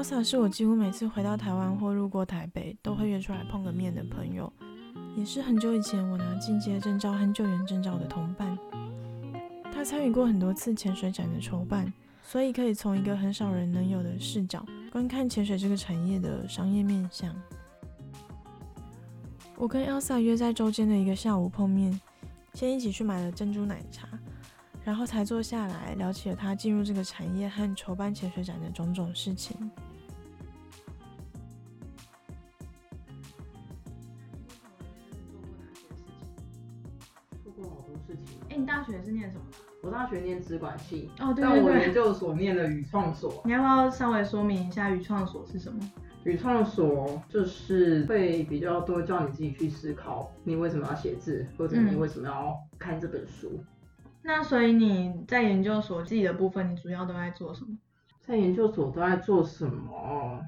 Elsa 是我几乎每次回到台湾或路过台北都会约出来碰个面的朋友，也是很久以前我拿进阶证照和救援证照的同伴。他参与过很多次潜水展的筹办，所以可以从一个很少人能有的视角观看潜水这个产业的商业面向。我跟 Elsa 约在周间的一个下午碰面，先一起去买了珍珠奶茶，然后才坐下来聊起了他进入这个产业和筹办潜水展的种种事情。资管系。哦，对对对。但我研究所念的语创所。你要不要稍微说明一下语创所是什么？语创所就是会比较多叫你自己去思考，你为什么要写字，或者你为什么要看这本书。嗯、那所以你在研究所自己的部分，你主要都在做什么？在研究所都在做什么？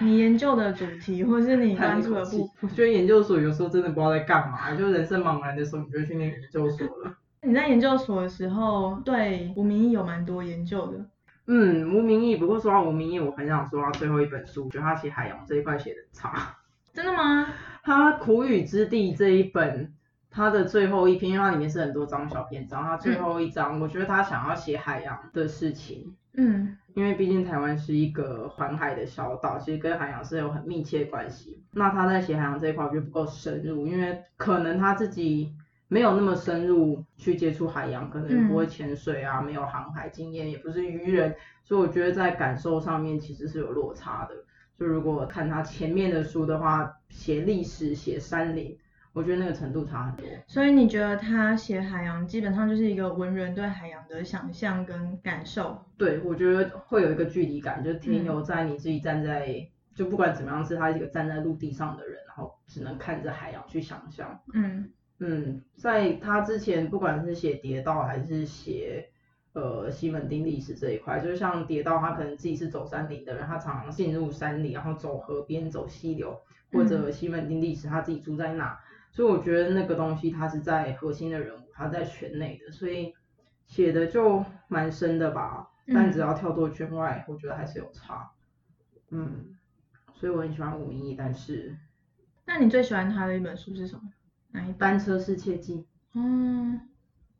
你研究的主题，或是你关注的部分？我觉得研究所有时候真的不知道在干嘛，就人生茫然的时候，你就去念研究所了。你在研究所的时候，对吴明义有蛮多研究的。嗯，吴明义。不过说到吴明义，我很想说他最后一本书，我觉得他写海洋这一块写的差。真的吗？他苦雨之地这一本，他的最后一篇，因为它里面是很多章小篇章，他最后一章，嗯、我觉得他想要写海洋的事情。嗯。因为毕竟台湾是一个环海的小岛，其实跟海洋是有很密切的关系。那他在写海洋这一块，我觉得不够深入，因为可能他自己。没有那么深入去接触海洋，可能不会潜水啊，嗯、没有航海经验，也不是渔人，所以我觉得在感受上面其实是有落差的。就如果看他前面的书的话，写历史、写山林，我觉得那个程度差很多。所以你觉得他写海洋基本上就是一个文人对海洋的想象跟感受？对，我觉得会有一个距离感，就停留在你自己站在，嗯、就不管怎么样，是他一个站在陆地上的人，然后只能看着海洋去想象。嗯。嗯，在他之前，不管是写谍道还是写呃西门町历史这一块，就像谍道，他可能自己是走山林的人，他常常进入山里，然后走河边、走溪流，或者西门町历史他自己住在那，嗯、所以我觉得那个东西他是在核心的人物，他在圈内的，所以写的就蛮深的吧。但只要跳脱圈外，我觉得还是有差。嗯，所以我很喜欢武明益，但是，那你最喜欢他的一本书是什么？单车失窃记，嗯，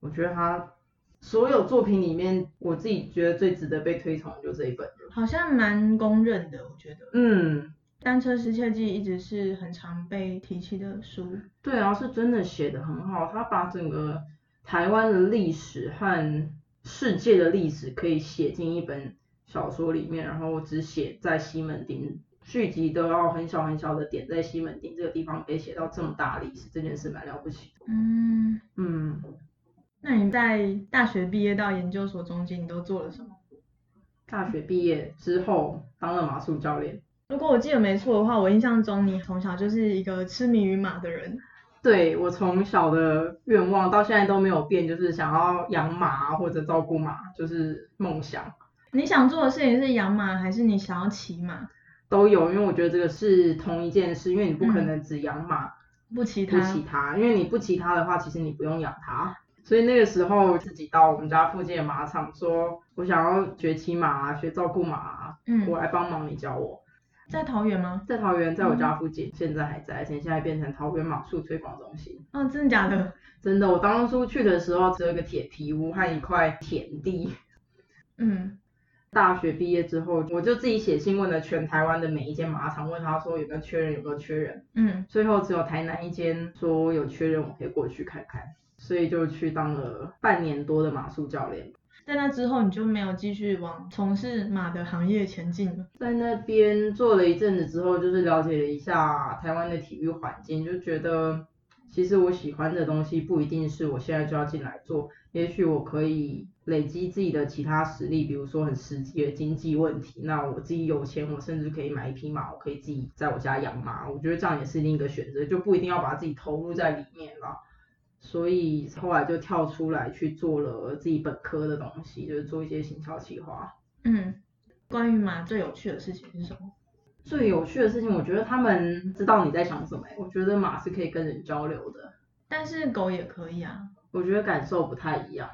我觉得他所有作品里面，我自己觉得最值得被推崇的就这一本，好像蛮公认的，我觉得，嗯，单车失窃记一直是很常被提起的书，对啊，是真的写得很好，他把整个台湾的历史和世界的历史可以写进一本小说里面，然后只写在西门町。续集都要很小很小的点，在西门町这个地方可以写到这么大历史，这件事蛮了不起的。嗯嗯，那你在大学毕业到研究所中间，你都做了什么？大学毕业之后当了马术教练。如果我记得没错的话，我印象中你从小就是一个痴迷于马的人。对，我从小的愿望到现在都没有变，就是想要养马或者照顾马，就是梦想。你想做的事情是养马，还是你想要骑马？都有，因为我觉得这个是同一件事，因为你不可能只养马，嗯、不骑它，不骑它，因为你不骑它的话，其实你不用养它。所以那个时候自己到我们家附近的马场，说我想要学骑马啊，学照顾马啊，嗯，我来帮忙你教我。在桃园吗？在桃园，在我家附近，嗯、现在还在，而且现在变成桃园马术推广中心。哦，真的假的？真的，我当初去的时候只有一个铁皮屋和一块田地。嗯。大学毕业之后，我就自己写信问了全台湾的每一间马场，问他说有没有缺人，有没有缺人。嗯，最后只有台南一间说有缺人，我可以过去看看，所以就去当了半年多的马术教练。在那之后，你就没有继续往从事马的行业前进了？在那边做了一阵子之后，就是了解了一下台湾的体育环境，就觉得其实我喜欢的东西不一定是我现在就要进来做，也许我可以。累积自己的其他实力，比如说很实际的经济问题。那我自己有钱，我甚至可以买一匹马，我可以自己在我家养马。我觉得这样也是另一个选择，就不一定要把自己投入在里面了。所以后来就跳出来去做了自己本科的东西，就是做一些行销企划。嗯，关于马最有趣的事情是什么？最有趣的事情，我觉得他们知道你在想什么。我觉得马是可以跟人交流的，但是狗也可以啊。我觉得感受不太一样。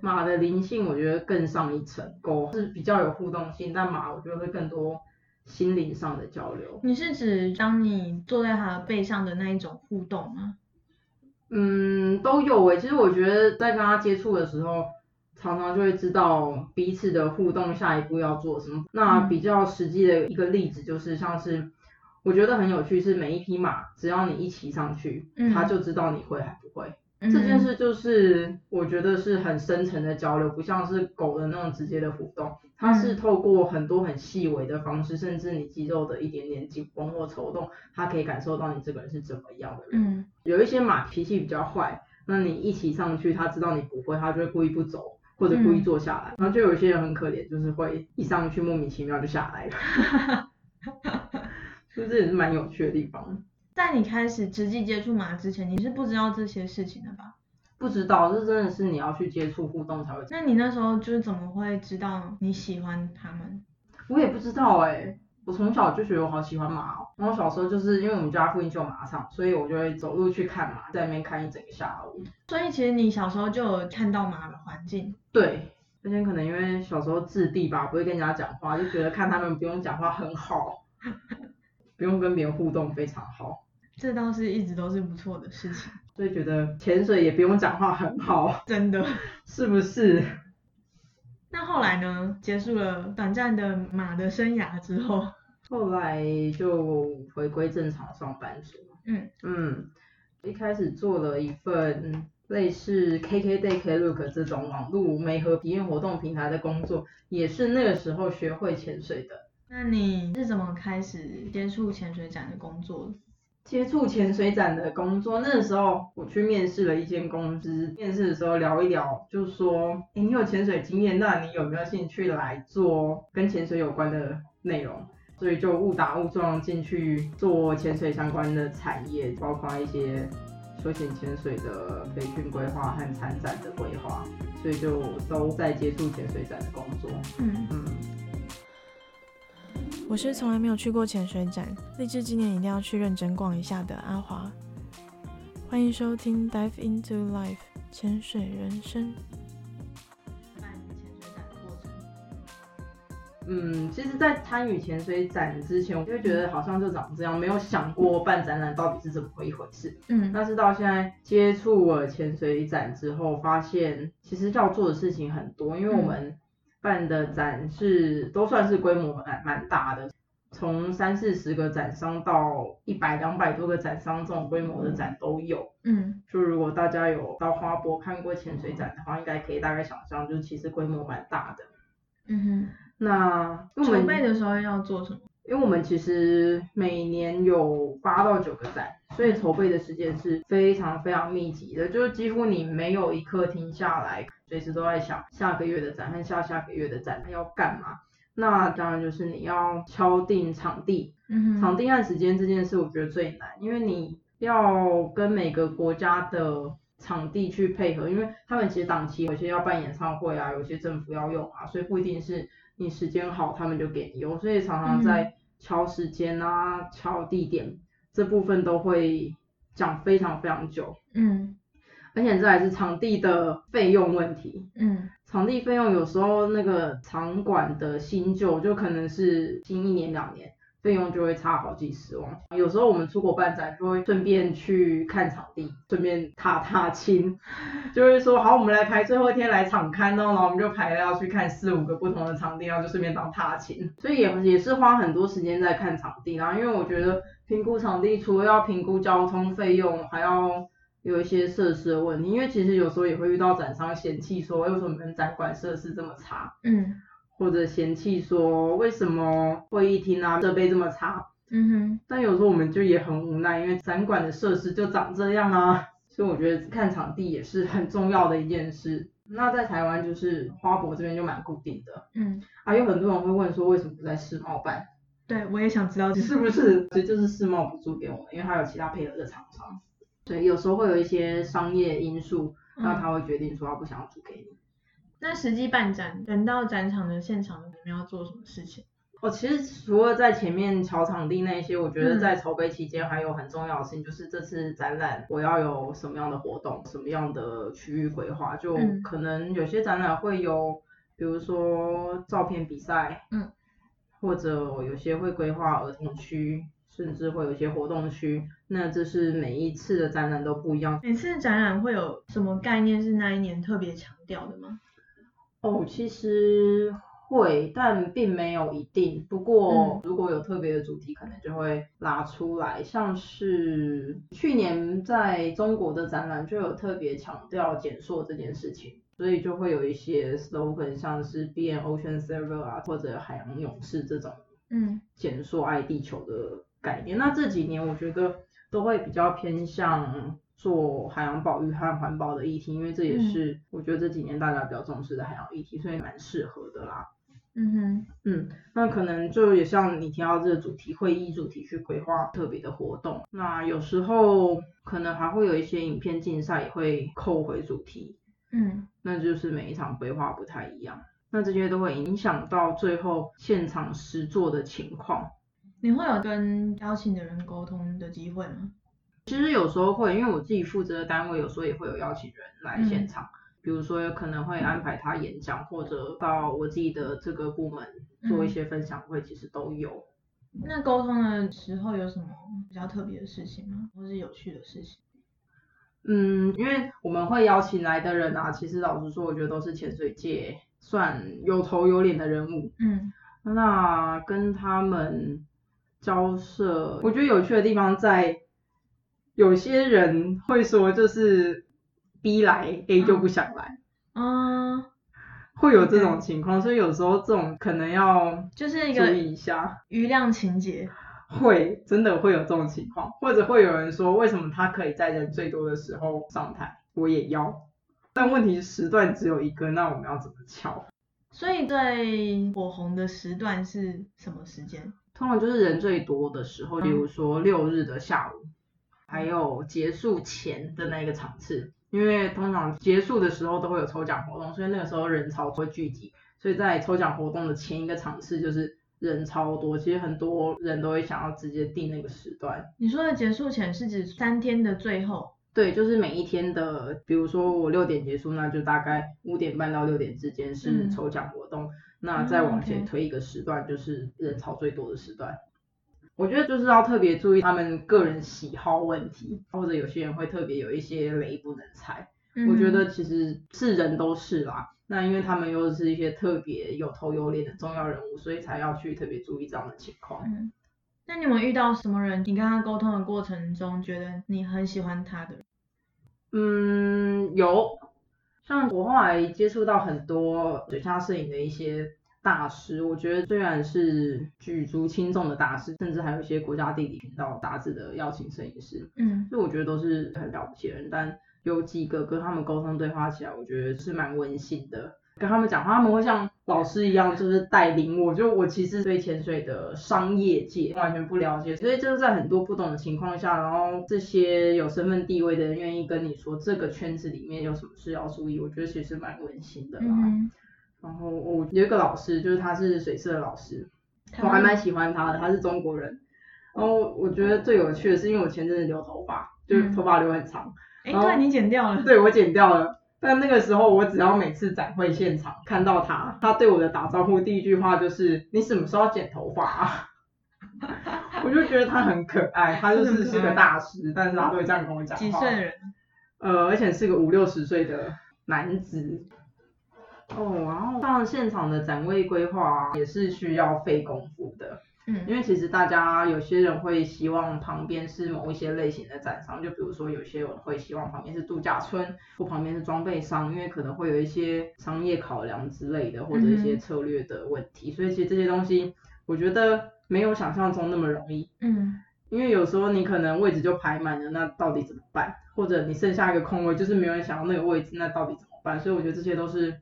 马的灵性我觉得更上一层，狗是比较有互动性，但马我觉得会更多心灵上的交流。你是指当你坐在它的背上的那一种互动吗？嗯，都有诶。其实我觉得在跟他接触的时候，常常就会知道彼此的互动下一步要做什么。那比较实际的一个例子就是像是，我觉得很有趣是每一匹马，只要你一骑上去，他就知道你会还不会。这件事就是我觉得是很深层的交流，不像是狗的那种直接的互动，它是透过很多很细微的方式，甚至你肌肉的一点点紧绷或抽动，它可以感受到你这个人是怎么样的人。嗯，有一些马脾气比较坏，那你一骑上去，它知道你不会，它就会故意不走或者故意坐下来。然后就有些人很可怜，就是会一上去莫名其妙就下来了。所以这也是蛮有趣的地方。在你开始实际接触马之前，你是不知道这些事情的吧？不知道，这真的是你要去接触互动才会。那你那时候就是怎么会知道你喜欢他们？我也不知道哎、欸，我从小就觉得我好喜欢马哦、喔。然后小时候就是因为我们家附近就有马场，所以我就会走路去看马，在那边看一整个下午。所以其实你小时候就有看到马的环境。对，而且可能因为小时候自闭吧，不会跟人家讲话，就觉得看他们不用讲话很好，不用跟别人互动非常好。这倒是一直都是不错的事情，所以觉得潜水也不用讲话很好，真的，是不是？那后来呢？结束了短暂的马的生涯之后，后来就回归正常上班族。嗯嗯，一开始做了一份类似 KKday Klook 这种网络媒合体验活动平台的工作，也是那个时候学会潜水的。那你是怎么开始接触潜水展的工作？接触潜水展的工作，那个时候我去面试了一间公司，面试的时候聊一聊，就说，哎，你有潜水经验，那你有没有兴趣来做跟潜水有关的内容？所以就误打误撞进去做潜水相关的产业，包括一些休闲潜水的培训规划和参展的规划，所以就都在接触潜水展的工作。嗯嗯。我是从来没有去过潜水展，立志今年一定要去认真逛一下的阿华。欢迎收听 Dive into Life 潜水人生。办潜水展的过程。嗯，其实，在参与潜水展之前，我就觉得好像就长这样，没有想过办展览到底是怎么一回事。嗯，但是到现在接触了潜水展之后，发现其实要做的事情很多，因为我们、嗯。办的展是都算是规模蛮蛮大的，从三四十个展商到一百两百多个展商这种规模的展都有。嗯，就如果大家有到花博看过潜水展的话，应该可以大概想象，就其实规模蛮大的。嗯哼，那筹备的时候要做什么？因为我们其实每年有八到九个展，所以筹备的时间是非常非常密集的，就是几乎你没有一刻停下来，随时都在想下个月的展和下下个月的展要干嘛。那当然就是你要敲定场地，场地和时间这件事我觉得最难，因为你要跟每个国家的场地去配合，因为他们其实档期有些要办演唱会啊，有些政府要用啊，所以不一定是。你时间好，他们就给你用，所以常常在敲时间啊、嗯、敲地点这部分都会讲非常非常久。嗯，而且这还是场地的费用问题。嗯，场地费用有时候那个场馆的新旧就可能是新一年两年。费用就会差好几十万，有时候我们出国办展就会顺便去看场地，顺便踏踏青，就会说好，我们来排最后一天来场勘哦，然后我们就排了要去看四五个不同的场地，然后就顺便当踏青，所以也也是花很多时间在看场地，然后因为我觉得评估场地除了要评估交通费用，还要有一些设施的问题，因为其实有时候也会遇到展商嫌弃说，为什么你们展馆设施这么差？嗯。或者嫌弃说为什么会议厅啊设备这么差，嗯哼，但有时候我们就也很无奈，因为展馆的设施就长这样啊，所以我觉得看场地也是很重要的一件事。那在台湾就是花博这边就蛮固定的，嗯，啊有很多人会问说为什么不在世贸办？对，我也想知道是不是，所以就是世贸补助给我们，因为他有其他配合的厂商，所以有时候会有一些商业因素，那他会决定说他不想要租给你。那实际办展，等到展场的现场，你们要做什么事情？哦，其实除了在前面敲场地那些，我觉得在筹备期间还有很重要的事情，就是这次展览我要有什么样的活动，什么样的区域规划，就可能有些展览会有，比如说照片比赛，嗯，或者有些会规划儿童区，甚至会有一些活动区。那这是每一次的展览都不一样。每次展览会有什么概念是那一年特别强调的吗？哦，其实。会，但并没有一定。不过如果有特别的主题，可能就会拉出来。嗯、像是去年在中国的展览就有特别强调减塑这件事情，所以就会有一些 slogan，像是 Be an Ocean Saver 啊，或者海洋勇士这种，嗯，减塑爱地球的概念。那这几年我觉得都会比较偏向。做海洋保育和环保的议题，因为这也是我觉得这几年大家比较重视的海洋议题，所以蛮适合的啦。嗯哼，嗯，那可能就也像你提到这个主题，会议主题去规划特别的活动。那有时候可能还会有一些影片竞赛也会扣回主题。嗯，那就是每一场规划不太一样，那这些都会影响到最后现场实做的情况。你会有跟邀请的人沟通的机会吗？其实有时候会，因为我自己负责的单位有时候也会有邀请人来现场，嗯、比如说有可能会安排他演讲，或者到我自己的这个部门做一些分享会，其实都有。那沟通的时候有什么比较特别的事情吗？或是有趣的事情？嗯，因为我们会邀请来的人啊，其实老实说，我觉得都是潜水界算有头有脸的人物。嗯，那跟他们交涉，我觉得有趣的地方在。有些人会说，就是 B 来 A 就不想来，嗯，会有这种情况，所以有时候这种可能要就是注意一下余量情节，会真的会有这种情况，或者会有人说，为什么他可以在人最多的时候上台，我也要，但问题是时段只有一个，那我们要怎么敲？所以最火红的时段是什么时间？通常就是人最多的时候，比如说六日的下午。还有结束前的那个场次，因为通常结束的时候都会有抽奖活动，所以那个时候人潮会聚集，所以在抽奖活动的前一个场次就是人超多，其实很多人都会想要直接定那个时段。你说的结束前是指三天的最后？对，就是每一天的，比如说我六点结束，那就大概五点半到六点之间是抽奖活动，嗯、那再往前推一个时段就是人潮最多的时段。我觉得就是要特别注意他们个人喜好问题，或者有些人会特别有一些雷不能踩。嗯、我觉得其实是人都是啦，那因为他们又是一些特别有头有脸的重要人物，所以才要去特别注意这样的情况。嗯，那你有没有遇到什么人？你跟他沟通的过程中，觉得你很喜欢他的？嗯，有，像我后来接触到很多水下摄影的一些。大师，我觉得虽然是举足轻重的大师，甚至还有一些国家地理频道杂志的邀请摄影师，嗯，所以我觉得都是很了不起的人，但有几个跟他们沟通对话起来，我觉得是蛮温馨的。跟他们讲话，他们会像老师一样，就是带领我。就我其实对潜水的商业界完全不了解，所以就是在很多不懂的情况下，然后这些有身份地位的人愿意跟你说这个圈子里面有什么事要注意，我觉得其实蛮温馨的啦。嗯然后我有一个老师，就是他是水社的老师，我还蛮喜欢他的，他是中国人。然后我觉得最有趣的是，因为我前阵子留头发，就是头发留很长。哎、嗯，对，你剪掉了。对，我剪掉了。但那个时候，我只要每次展会现场看到他，他对我的打招呼第一句话就是：“你什么时候要剪头发啊？” 我就觉得他很可爱，他就是是个大师，但是他都会这样跟我讲话。几岁人？呃，而且是个五六十岁的男子。哦，然后像现场的展位规划也是需要费功夫的，嗯，因为其实大家有些人会希望旁边是某一些类型的展商，就比如说有些人会希望旁边是度假村，或旁边是装备商，因为可能会有一些商业考量之类的，或者一些策略的问题，嗯，所以其实这些东西我觉得没有想象中那么容易，嗯，因为有时候你可能位置就排满了，那到底怎么办？或者你剩下一个空位，就是没有人想要那个位置，那到底怎么办？所以我觉得这些都是。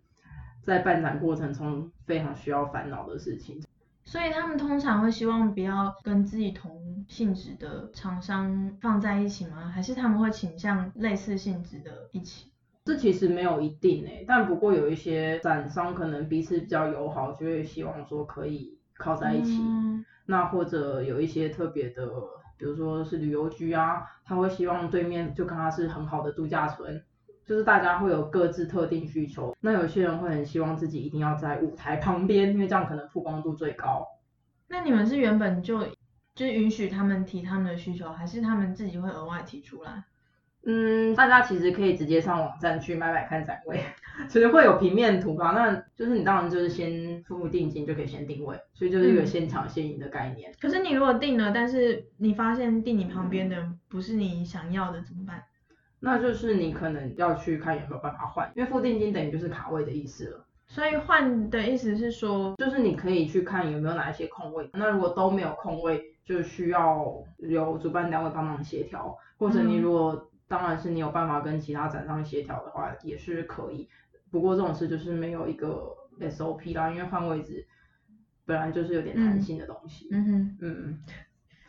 在办展过程中非常需要烦恼的事情，所以他们通常会希望不要跟自己同性质的厂商放在一起吗？还是他们会倾向类似性质的一起？这其实没有一定诶、欸，但不过有一些展商可能彼此比较友好，就会希望说可以靠在一起。嗯、那或者有一些特别的，比如说是旅游局啊，他会希望对面就跟他是很好的度假村。就是大家会有各自特定需求，那有些人会很希望自己一定要在舞台旁边，因为这样可能曝光度最高。那你们是原本就就允许他们提他们的需求，还是他们自己会额外提出来？嗯，大家其实可以直接上网站去买买看展位，其实会有平面图吧。那就是你当然就是先付付定金就可以先定位，所以就是一个现抢现赢的概念。可是你如果定了，但是你发现定你旁边的不是你想要的怎么办？那就是你可能要去看有没有办法换，因为付定金等于就是卡位的意思了。所以换的意思是说，就是你可以去看有没有哪一些空位，那如果都没有空位，就需要由主办单位帮忙协调，或者你如果、嗯、当然是你有办法跟其他展商协调的话，也是可以。不过这种事就是没有一个 SOP 啦，因为换位置本来就是有点弹性的东西。嗯哼，嗯，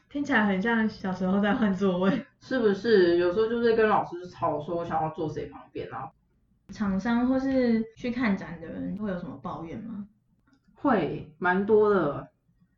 听起来很像小时候在换座位，是不是？有时候就是跟老师吵说我想要坐谁旁边啊。厂商或是去看展的人会有什么抱怨吗？会，蛮多的。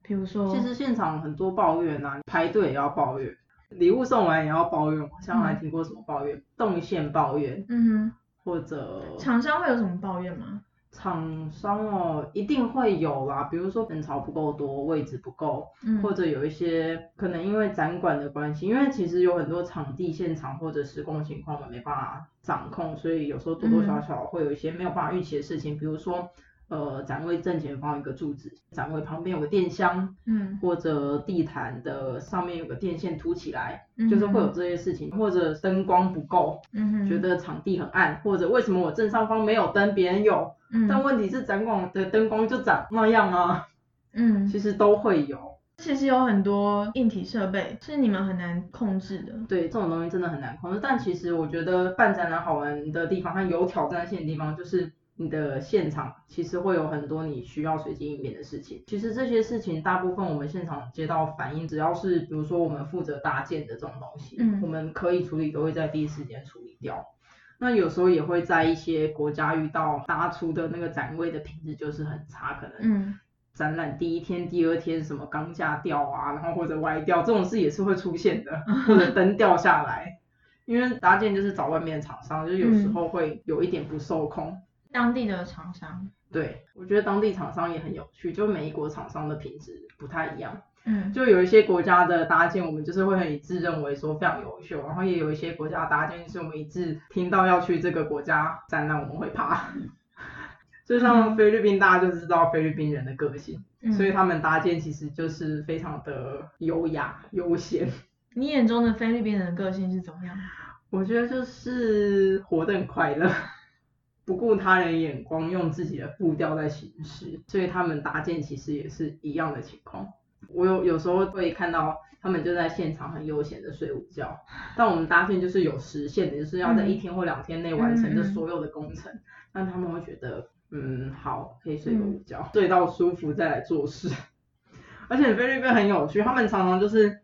比如说，其实现场很多抱怨啊，排队也要抱怨，礼物送完也要抱怨。好像还听过什么抱怨？嗯、动线抱怨。嗯哼。或者。厂商会有什么抱怨吗？厂商哦，一定会有啦，比如说人潮不够多，位置不够，嗯，或者有一些可能因为展馆的关系，因为其实有很多场地现场或者施工情况我们没办法掌控，所以有时候多多少少会有一些没有办法预期的事情，比如说。呃，展位正前方有一个柱子，展位旁边有个电箱，嗯，或者地毯的上面有个电线凸起来，嗯，就是会有这些事情，或者灯光不够，嗯，觉得场地很暗，或者为什么我正上方没有灯，别人有，嗯，但问题是展馆的灯光就长那样啊，嗯，其实都会有，其实有很多硬体设备是你们很难控制的，对，这种东西真的很难控制，但其实我觉得办展览好玩的地方，它有挑战性的地方就是。你的现场其实会有很多你需要随机应变的事情。其实这些事情大部分我们现场接到反应，只要是比如说我们负责搭建的这种东西，嗯，我们可以处理都会在第一时间处理掉。那有时候也会在一些国家遇到搭出的那个展位的品质就是很差，可能展览第一天、第二天什么钢架掉啊，然后或者歪掉这种事也是会出现的，或者灯掉下来，因为搭建就是找外面的厂商，就有时候会有一点不受控。当地的厂商，对，我觉得当地厂商也很有趣，就每一国厂商的品质不太一样，嗯，就有一些国家的搭建，我们就是会很一致认为说非常优秀，然后也有一些国家搭建是我们一致听到要去这个国家展览我们会怕，就像菲律宾大家就知道菲律宾人的个性，嗯，所以他们搭建其实就是非常的优雅悠闲。你眼中的菲律宾人的个性是怎么样？我觉得就是活得很快乐。不顾他人眼光，用自己的步调在行事，所以他们搭建其实也是一样的情况。我有有时候会看到他们就在现场很悠闲的睡午觉，但我们搭建就是有时限的，就是要在一天或两天内完成这所有的工程，让、嗯、他们会觉得，嗯，好，可以睡个午觉，睡到舒服再来做事。而且菲律宾很有趣，他们常常就是，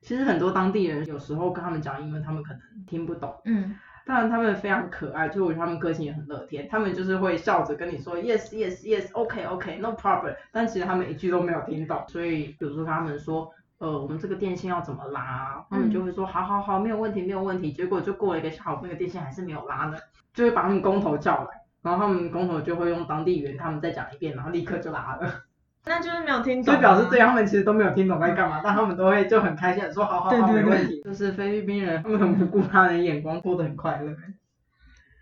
其实很多当地人有时候跟他们讲英文，他们可能听不懂，嗯。当然他们非常可爱，就我觉得他们个性也很乐天，他们就是会笑着跟你说 yes yes yes，OK OK no problem，但其实他们一句都没有听懂，所以比如说他们说，呃，我们这个电线要怎么拉，他们就会说好好好，没有问题没有问题，结果就过了一个下午，那个电线还是没有拉呢，就会把他们工头叫来，然后他们工头就会用当地语言他们再讲一遍，然后立刻就拉了。那就是没有听懂，就表示对他们其实都没有听懂在干嘛，但他们都会就很开心的说好好好，没问题。就是菲律宾人，他们很不顾他人眼光，过得很快乐。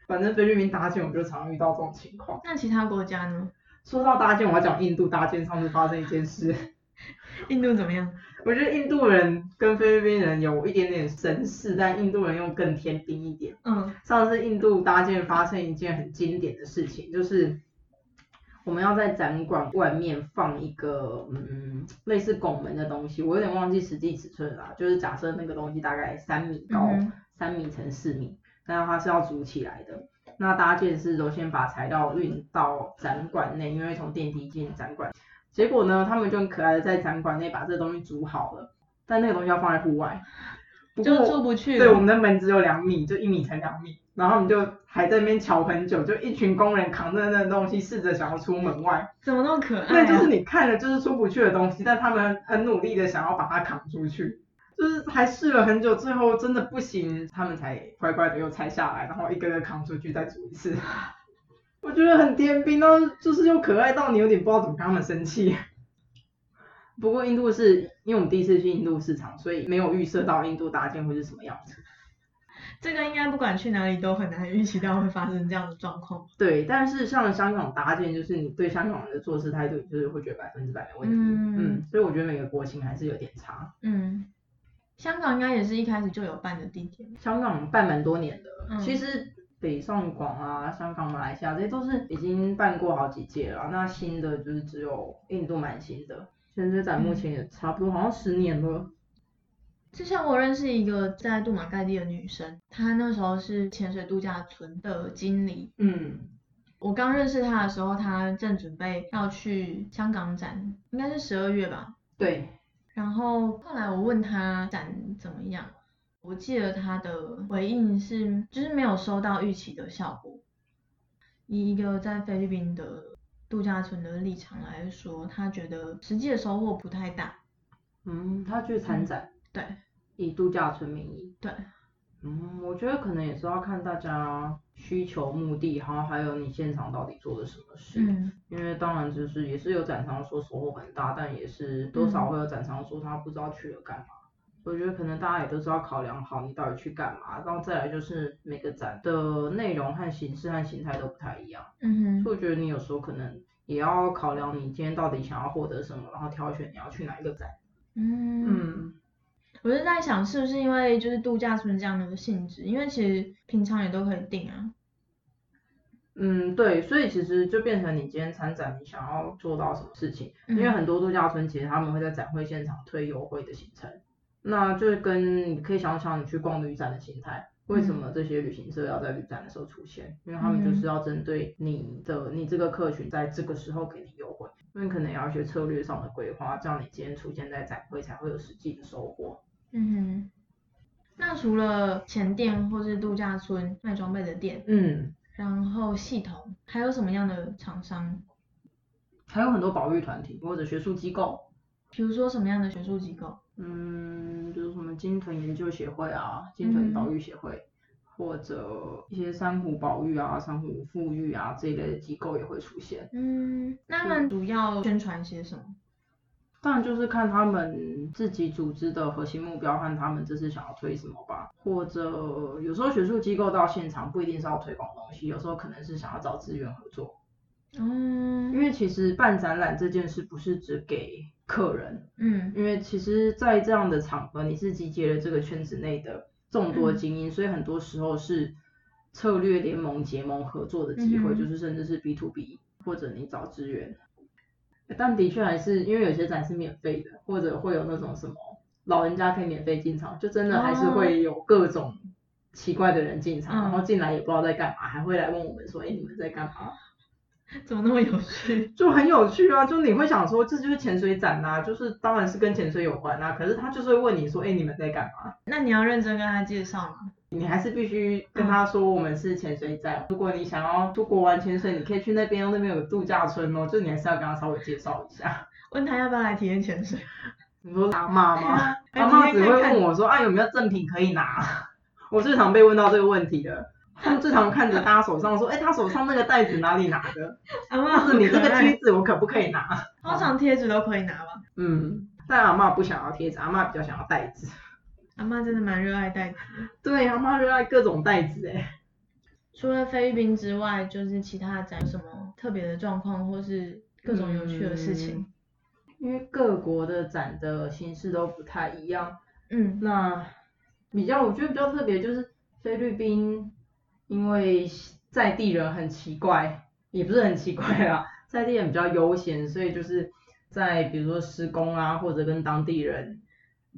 反正菲律宾搭建，我就常常遇到这种情况。那其他国家呢？说到搭建，我要讲印度搭建上次发生一件事。印度怎么样？我觉得印度人跟菲律宾人有一点点神似，但印度人又更天兵一点。嗯。上次印度搭建发生一件很经典的事情，就是。我们要在展馆外面放一个嗯类似拱门的东西，我有点忘记实际尺寸了啦，就是假设那个东西大概三米高，三、嗯、米乘四米，但它是要组起来的。那搭建是都先把材料运到展馆内，因为从电梯进展馆。结果呢，他们就很可爱的在展馆内把这东西组好了，但那个东西要放在户外，就出不去。对，我们的门只有两米，就一米乘两米。然后我们就还在那边瞧很久，就一群工人扛着那个东西，试着想要出门外。怎么那么可爱啊？那就是你看了就是出不去的东西，但他们很努力的想要把它扛出去，就是还试了很久，最后真的不行，他们才乖乖的又拆下来，然后一个个扛出去再煮一次。我觉得很天兵，然后就是又可爱到你有点不知道怎么跟他们生气。不过印度是因为我们第一次去印度市场，所以没有预设到印度搭建会是什么样子。这个应该不管去哪里都很难预期到会发生这样的状况。对，但是像香港搭建，就是你对香港人的做事态度，就是会觉得百分之百没问题。嗯，嗯，所以我觉得每个国情还是有点差。嗯，香港应该也是一开始就有办的地点。香港办蛮多年的，嗯、其实北上广啊、香港、马来西亚这些都是已经办过好几届了。那新的就是只有印度蛮新的，潜水展目前也差不多好像十年了。之前我认识一个在杜马盖蒂的女生，她那时候是潜水度假村的经理。嗯，我刚认识她的时候，她正准备要去香港展，应该是十二月吧。对。然后后来我问她展怎么样，我记得她的回应是，就是没有收到预期的效果。以一个在菲律宾的度假村的立场来说，她觉得实际的收获不太大。嗯，她去参展。嗯，对。以度假村名义，对，嗯，我觉得可能也是要看大家需求、目的，然后还有你现场到底做了什么事。嗯，因为当然就是也是有展商说收获很大，但也是多少会有展商说他不知道去了干嘛。嗯。我觉得可能大家也都是要考量好你到底去干嘛，然后再来就是每个展的内容和形式和形态都不太一样。嗯哼，所以我觉得你有时候可能也要考量你今天到底想要获得什么，然后挑选你要去哪一个展。嗯嗯。我是在想，是不是因为就是度假村这样的性质，因为其实平常也都可以订啊。嗯，对，所以其实就变成你今天参展，你想要做到什么事情？嗯、因为很多度假村其实他们会在展会现场推优惠的行程，那就跟你可以想想你去逛旅展的心态，为什么这些旅行社要在旅展的时候出现？嗯、因为他们就是要针对你的你这个客群，在这个时候给你优惠，因为可能要一些策略上的规划，这样你今天出现在展会才会有实际的收获。嗯哼，那除了前店或是度假村卖装备的店，嗯，然后系统还有什么样的厂商？还有很多保育团体或者学术机构。比如说什么样的学术机构？嗯，比如什么鲸豚研究协会啊，鲸豚保育协会，嗯，或者一些珊瑚保育啊、珊瑚富裕啊这一类的机构也会出现。嗯，那他们主要宣传些什么？当然就是看他们自己组织的核心目标和他们这次想要推什么吧，或者有时候学术机构到现场不一定是要推广东西，有时候可能是想要找资源合作。嗯，因为其实办展览这件事不是只给客人，嗯，因为其实，在这样的场合，你是集结了这个圈子内的众多精英，嗯，所以很多时候是策略联盟结盟合作的机会，嗯，就是甚至是 B to B 或者你找资源。但的确还是因为有些展是免费的，或者会有那种什么老人家可以免费进场，就真的还是会有各种奇怪的人进场，哦、然后进来也不知道在干嘛，还会来问我们说，哎，你们在干嘛？怎么那么有趣？就很有趣啊！就你会想说，这就是潜水展呐、啊，就是当然是跟潜水有关啊，可是他就是会问你说，哎，你们在干嘛？那你要认真跟他介绍吗？你还是必须跟他说我们是潜水站。如果你想要出国玩潜水，你可以去那边，那边有度假村哦。就你还是要跟他稍微介绍一下。问他要不要来体验潜水？你说阿妈吗？阿妈只会问我说啊，有没有赠品可以拿？我最常被问到这个问题的。他们最常看着他手上说，哎，他手上那个袋子哪里拿的？阿妈，是你这个贴纸我可不可以拿？通常贴纸都可以拿吧？嗯，但阿妈不想要贴纸，阿妈比较想要袋子。阿妈真的蛮热爱袋子，对，阿妈热爱各种袋子哎。除了菲律宾之外，就是其他的展有什么特别的状况，或是各种有趣的事情？嗯，因为各国的展的形式都不太一样。嗯，那比较我觉得比较特别就是菲律宾，因为在地人很奇怪，也不是很奇怪啦，在地人比较悠闲，所以就是在比如说施工啊，或者跟当地人。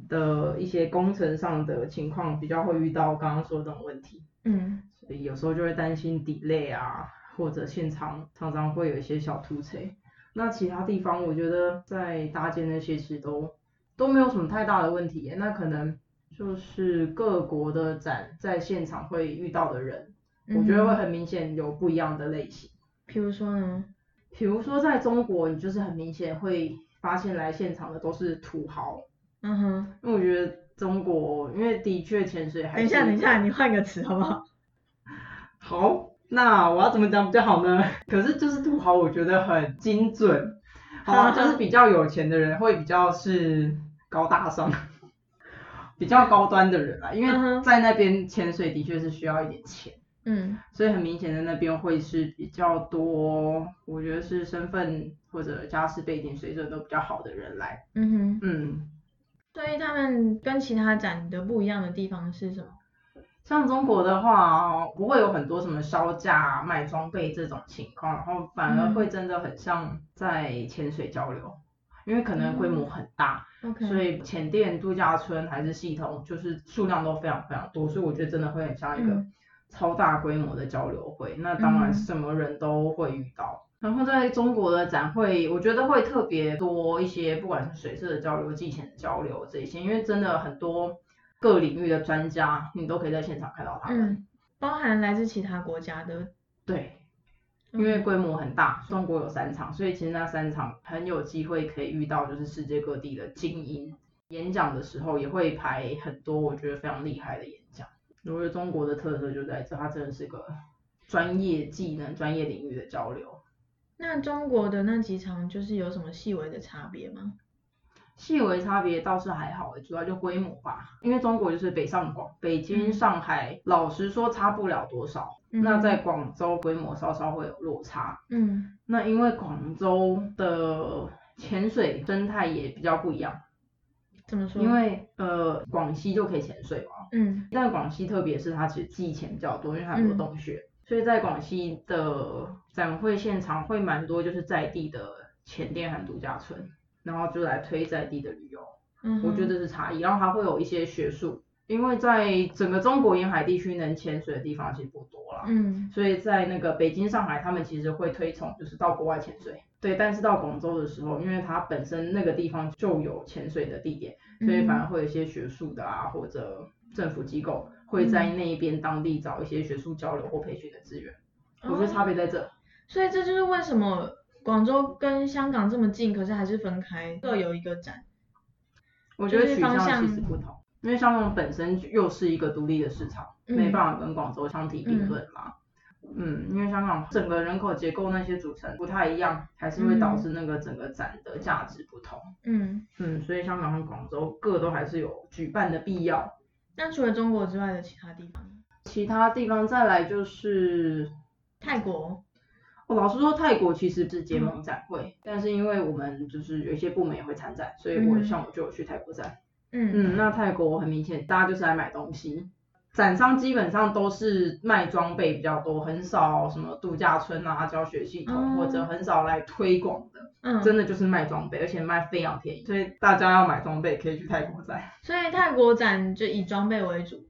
的一些工程上的情况比较会遇到刚刚说的这种问题，嗯，所以有时候就会担心 delay 啊，或者现场常常会有一些小突锤。那其他地方我觉得在搭建那些其实都都没有什么太大的问题，那可能就是各国的展在现场会遇到的人，嗯、我觉得会很明显有不一样的类型。比如说呢？比如说在中国，你就是很明显会发现来现场的都是土豪。嗯哼，因为我觉得中国，因为的确潜水还。等一下，等一下，你换个词好不好？好，那我要怎么讲比较好呢？可是就是土豪，我觉得很精准，好，就是比较有钱的人会比较是高大上，比较高端的人啊，因为在那边潜水的确是需要一点钱。嗯，所以很明显的那边会是比较多，我觉得是身份或者家世背景水准都比较好的人来。嗯哼，嗯，所以他们跟其他展的不一样的地方是什么？像中国的话，不会有很多什么销价卖装备这种情况，然后反而会真的很像在潜水交流，因为可能规模很大，嗯 okay. 所以潜店、度假村还是系统，就是数量都非常非常多，所以我觉得真的会很像一个。嗯超大规模的交流会，那当然什么人都会遇到。嗯、然后在中国的展会，我觉得会特别多一些，不管是水色的交流、技潜的交流这一些，因为真的很多各领域的专家，你都可以在现场看到他们。嗯，包含来自其他国家的。对，因为规模很大，中国有三场，所以其实那三场很有机会可以遇到就是世界各地的精英。演讲的时候也会排很多，我觉得非常厉害的演讲。我觉得中国的特色就在这，它真的是个专业技能、专业领域的交流。那中国的那几场就是有什么细微的差别吗？细微差别倒是还好，主要就规模吧。因为中国就是北上广，北京、上海，嗯、老实说差不了多少。嗯、那在广州规模稍稍会有落差。嗯。那因为广州的潜水生态也比较不一样。怎么说？因为呃，广西就可以潜水嘛。嗯。但广西特别是它其实寄潜比较多，因为它很多洞穴，嗯、所以在广西的展会现场会蛮多，就是在地的潜店和度假村，然后就来推在地的旅游。嗯。我觉得是差异，然后还会有一些学术，因为在整个中国沿海地区能潜水的地方其实不多啦。嗯。所以在那个北京、上海，他们其实会推崇就是到国外潜水。对，但是到广州的时候，因为它本身那个地方就有潜水的地点，所以反而会有一些学术的啊，或者政府机构会在那一边当地找一些学术交流或培训的资源。我觉得差别在这。所以这就是为什么广州跟香港这么近，可是还是分开，各有一个展。我觉得取向其实不同，因为香港本身又是一个独立的市场，没办法跟广州相提并论嘛。嗯，因为香港整个人口结构那些组成不太一样，还是会导致那个整个展的价值不同。嗯嗯，所以香港和广州各都还是有举办的必要。那除了中国之外的其他地方？其他地方再来就是泰国。我老实说，泰国其实是结盟展会，嗯、但是因为我们就是有一些部门也会参展，所以我像我就有去泰国站。嗯嗯，那泰国很明显，大家就是来买东西。展商基本上都是卖装备比较多，很少什么度假村啊、教学系统、嗯、或者很少来推广的，嗯，真的就是卖装备，而且卖非常便宜，所以大家要买装备可以去泰国展。所以泰国展就以装备为主，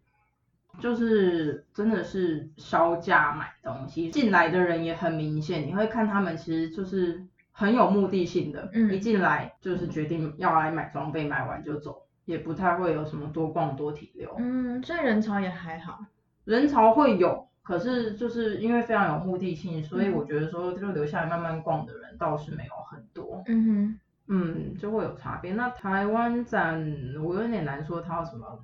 就是真的是销价买东西，进来的人也很明显，你会看他们其实就是很有目的性的，嗯，一进来就是决定要来买装备，买完就走。也不太会有什么多逛多停留，嗯，所以人潮也还好，人潮会有，可是就是因为非常有目的性，所以我觉得说就留下来慢慢逛的人倒是没有很多，嗯哼，嗯，就会有差别。那台湾展我有点难说它有什么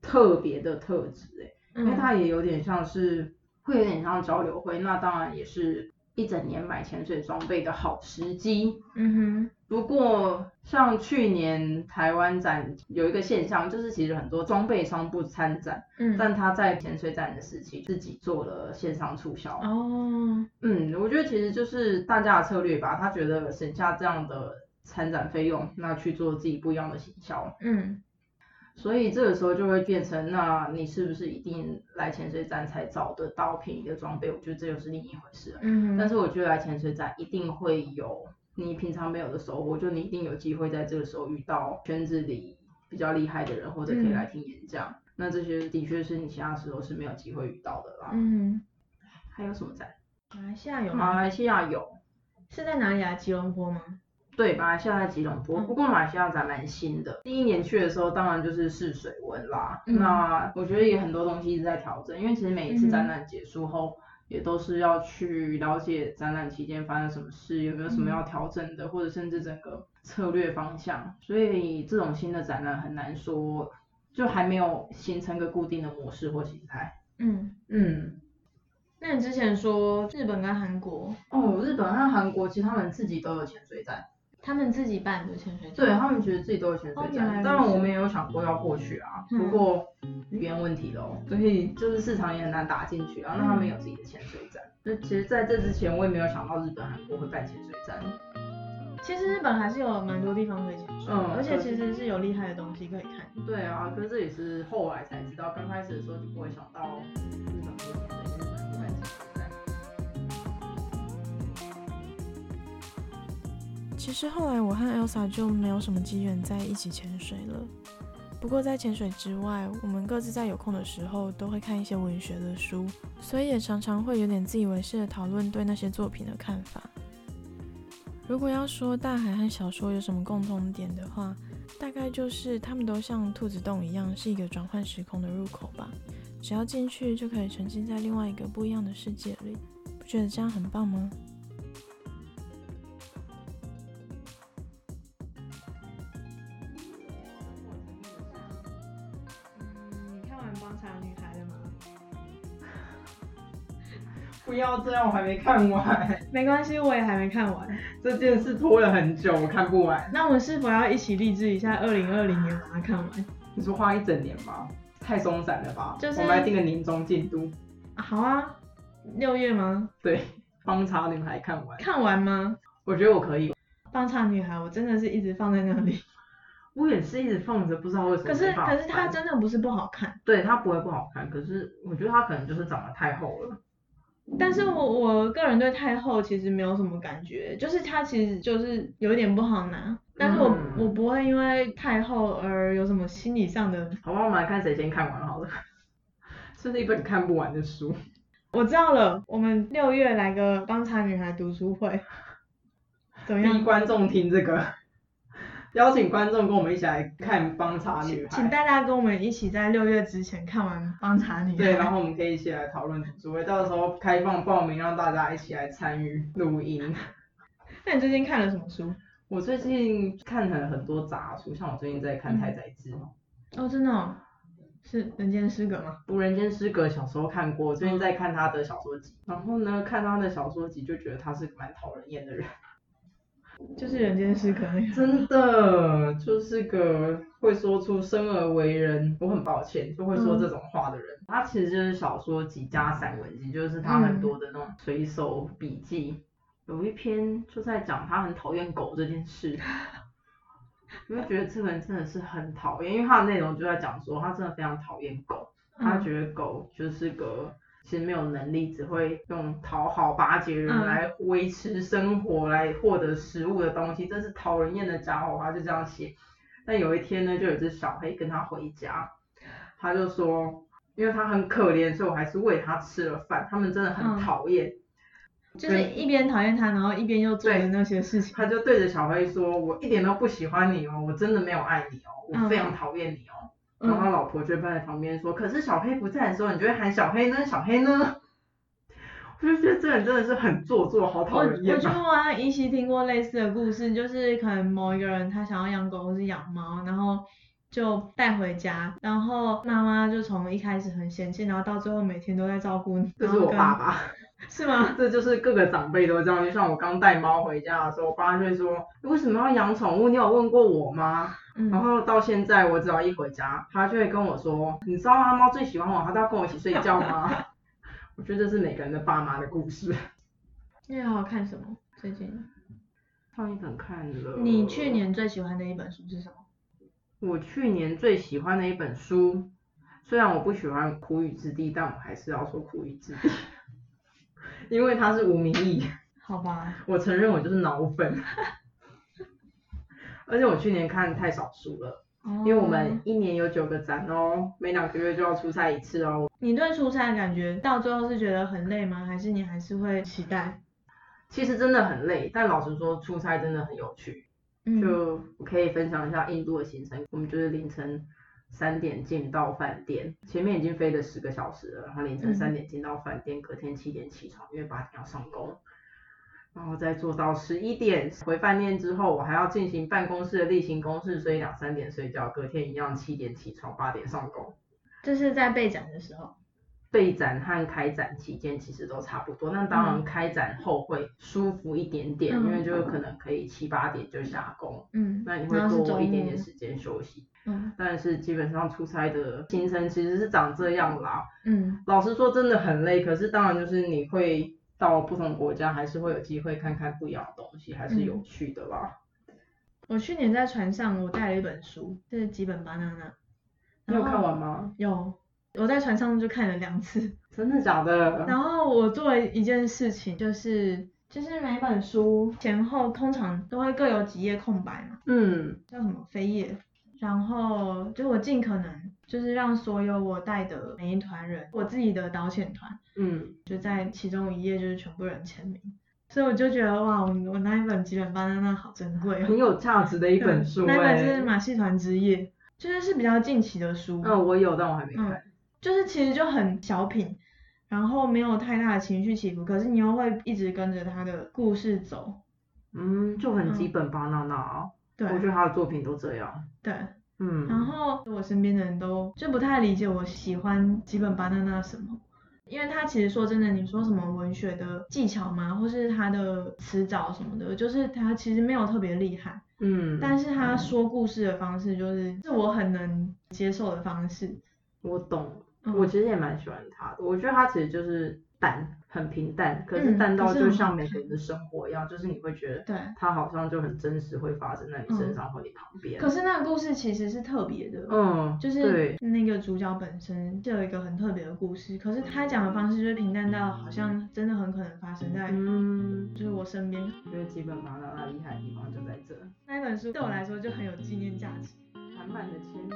特别的特质哎，因为它也有点像是会有点像交流会，那当然也是。一整年买潜水装备的好时机。嗯哼。不过像去年台湾展有一个现象，就是其实很多装备商不参展，嗯，但他在潜水展的时期自己做了线上促销。哦。嗯，我觉得其实就是大家的策略吧，他觉得省下这样的参展费用，那去做自己不一样的行销。嗯。所以这个时候就会变成，那你是不是一定来潜水展才找得到便宜的装备？我觉得这又是另一回事了。嗯。但是我觉得来潜水展一定会有你平常没有的收获，就你一定有机会在这个时候遇到圈子里比较厉害的人，或者可以来听演讲。嗯。那这些的确是你其他时候是没有机会遇到的啦。嗯。还有什么展？马来西亚有。马来西亚有。是在哪里啊？吉隆坡吗？对，马来西亚在吉隆坡，不过马来西亚展蛮新的。第一年去的时候，当然就是试水温啦。嗯、那我觉得也很多东西一直在调整，因为其实每一次展览结束后，也都是要去了解展览期间发生什么事，有没有什么要调整的，嗯、或者甚至整个策略方向。所以这种新的展览很难说，就还没有形成个固定的模式或形态。嗯嗯。那你之前说日本跟韩国？哦，日本和韩国其实他们自己都有潜水展。他们自己办的潜水站。对，他们觉得自己都有潜水站，当然、哦、我们也有想过要过去啊，嗯、不过语言问题咯，所以就是市场也很难打进去啊。那他们有自己的潜水站，那、嗯、其实在这之前我也没有想到日本、韩国会办潜水站。其实日本还是有蛮多地方可以潜水，嗯，而且其实是有厉害的东西可以看。对啊，可是这也是后来才知道，刚开始的时候就不会想到日本其实后来我和 Elsa 就没有什么机缘在一起潜水了。不过在潜水之外，我们各自在有空的时候都会看一些文学的书，所以也常常会有点自以为是的讨论对那些作品的看法。如果要说大海和小说有什么共同点的话，大概就是他们都像兔子洞一样，是一个转换时空的入口吧。只要进去就可以沉浸在另外一个不一样的世界里，不觉得这样很棒吗？不要这样，我还没看完。没关系，我也还没看完。这件事拖了很久，我看不完。那我们是否要一起励志一下，二零二零年把它看完？你说花一整年吗？太松散了吧？就是我们来定个年终进度。好啊，六月吗？对，方茶女孩看完。看完吗？我觉得我可以。方茶女孩，我真的是一直放在那里。我也是一直放着，不知道为什么。可是可是它真的不是不好看。对，它不会不好看，可是我觉得它可能就是长得太厚了。但是我我个人对太后其实没有什么感觉，就是她其实就是有一点不好拿，但是我、嗯、我不会因为太后而有什么心理上的。好吧，我们来看谁先看完好了。这是一本看不完的书。我知道了，我们六月来个帮茶女孩读书会，怎么样？逼观众听这个。邀请观众跟我们一起来看《帮查女孩》，请大家跟我们一起在六月之前看完《帮查女孩》。对，然后我们可以一起来讨论读书会，到时候开放报名，让大家一起来参与录音。那你最近看了什么书？我最近看了很多杂书，像我最近在看太宰治。哦，真的哦？是《人间失格》吗？不，《人间失格》小时候看过，最近在看他的小说集。然后呢，看他的小说集就觉得他是蛮讨人厌的人。就是人间失格，真的就是个会说出生而为人，我很抱歉，就会说这种话的人。嗯、他其实就是小说集加散文集，就是他很多的那种随手笔记。嗯、有一篇就在讲他很讨厌狗这件事，你会觉得这个人真的是很讨厌，因为他的内容就在讲说他真的非常讨厌狗，他觉得狗就是个。其实没有能力，只会用讨好巴结人来维持生活，嗯、来获得食物的东西，真是讨人厌的家伙。他就这样写。但有一天呢，就有只小黑跟他回家，他就说，因为他很可怜，所以我还是喂他吃了饭。他们真的很讨厌，嗯、就是一边讨厌他，然后一边又做的那些事情。他就对着小黑说：“我一点都不喜欢你哦，我真的没有爱你哦，我非常讨厌你哦。嗯”然后他老婆就站在旁边说：“可是小黑不在的时候，你就会喊小黑呢？小黑呢？” 我就觉得这人真的是很做作，好讨人厌。我我觉得我依稀听过类似的故事，就是可能某一个人他想要养狗或是养猫，然后就带回家，然后妈妈就从一开始很嫌弃，然后到最后每天都在照顾你。这是我爸爸。是吗？这就是各个长辈都这样，就像我刚带猫回家的时候，我爸就会说：“为什么要养宠物？你有问过我吗？”嗯、然后到现在，我只要一回家，他就会跟我说：“你知道阿猫最喜欢我，他都要跟我一起睡觉吗？” 我觉得这是每个人的爸妈的故事。你还要看什么？最近上一本看了。你去年最喜欢的一本书是什么？我去年最喜欢的一本书，虽然我不喜欢《苦雨之地》，但我还是要说《苦雨之地》。因为它是无名义，好吧，我承认我就是脑粉，而且我去年看太少书了，哦、因为我们一年有九个展哦，每两个月就要出差一次哦。你对出差的感觉到最后是觉得很累吗？还是你还是会期待？其实真的很累，但老实说出差真的很有趣，嗯、就我可以分享一下印度的行程，我们就是凌晨。三点进到饭店，前面已经飞了十个小时了，然后凌晨三点进到饭店，隔天七点起床，因为八点要上工，然后再做到十一点回饭店之后，我还要进行办公室的例行公事，所以两三点睡觉，隔天一样七点起床，八点上工。这是在备展的时候。备展和开展期间其实都差不多，那当然开展后会舒服一点点，嗯、因为就可能可以七八点就下工，嗯，那你会多一点点时间休息，嗯，但是基本上出差的行程其实是长这样啦，嗯，老实说真的很累，可是当然就是你会到不同国家，还是会有机会看看不一样的东西，还是有趣的啦。嗯、我去年在船上，我带了一本书，这是几本芭娜娜，你有看完吗？有。我在船上就看了两次，真的假的？然后我做了一件事情，就是就是每本书前后通常都会各有几页空白嘛，嗯，叫什么扉页，然后就我尽可能就是让所有我带的每一团人，我自己的导潜团，嗯，就在其中一页就是全部人签名，所以我就觉得哇，我我那一本吉本芭娜娜好珍贵，很有价值的一本书，那本是马戏团之夜，就是是比较近期的书，嗯，我有，但我还没看。嗯就是其实就很小品，然后没有太大的情绪起伏，可是你又会一直跟着他的故事走，嗯，就很基本芭娜娜啊，对，我觉得他的作品都这样，对，嗯，然后我身边的人都就不太理解我喜欢吉本芭娜娜什么，因为他其实说真的，你说什么文学的技巧吗，或是他的词藻什么的，就是他其实没有特别厉害，嗯，但是他说故事的方式就是是我很能接受的方式，我懂。我其实也蛮喜欢他的，我觉得他其实就是淡，很平淡，可是淡到就像每个人的生活一样，嗯、就是你会觉得，对，它好像就很真实，会发生在你身上或你旁边。可是那个故事其实是特别的，嗯，就是那个主角本身就有一个很特别的故事，可是他讲的方式就是平淡到好像真的很可能发生在，嗯，就是我身边。我觉得吉本芭娜娜厉害的地方就在这，那一本书对我来说就很有纪念价值，满满的签名，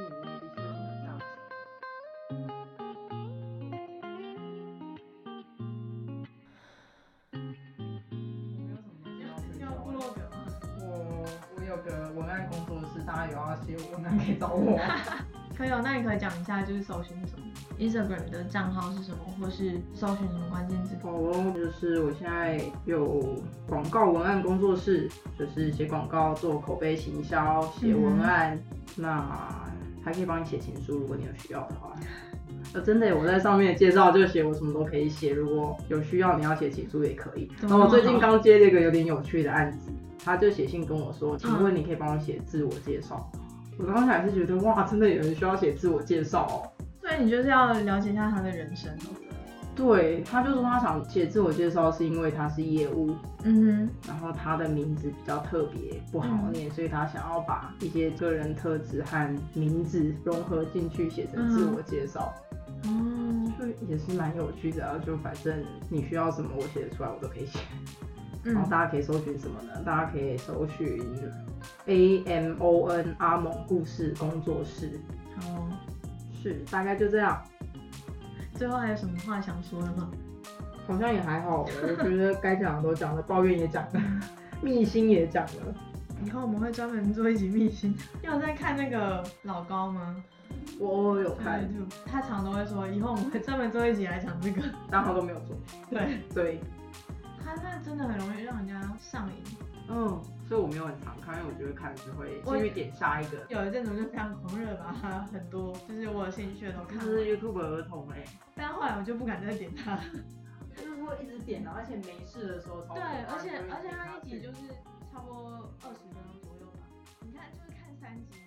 可以找我。可以哦，那你可以讲一下，就是搜寻什么，Instagram 的账号是什么，或是搜寻什么关键字？好哦，就是我现在有广告文案工作室，就是写广告、做口碑行销、写文案，嗯、那还可以帮你写情书，如果你有需要的话。呃，真的，我在上面介绍就写我什么都可以写，如果有需要你要写情书也可以。然后我最近刚接了一个有点有趣的案子。他就写信跟我说，请问你可以帮我写自我介绍？嗯、我当时还是觉得哇，真的有人需要写自我介绍哦。所以你就是要了解一下他的人生。对，他就说他想写自我介绍是因为他是业务，嗯哼，然后他的名字比较特别不好念，嗯、所以他想要把一些个人特质和名字融合进去写成自我介绍。哦、嗯，所以也是蛮有趣的啊，就反正你需要什么我写得出来，我都可以写。然后大家可以搜寻什么呢？大家可以搜寻 A M O N 阿蒙故事工作室。哦，是，大概就这样。最后还有什么话想说的吗？好像也还好，我觉得该讲的都讲了，抱怨也讲了，秘辛也讲了。以后我们会专门做一集秘辛。你有在看那个老高吗？我有看，他常都会说，以后我们会专门做一集来讲这个，但他都没有做。对对。他那真的很容易让人家上瘾，嗯，所以我没有很常看，因为我觉得看只会继续点下一个。有一阵子我就非常狂热把他很多就是我有兴趣的都看。就是 YouTube 儿童哎，但后来我就不敢再点他。他 就是会一直点的，而且没事的时候超。对，而且而且它一集就是差不多二十分钟左右吧，你看就是看三集。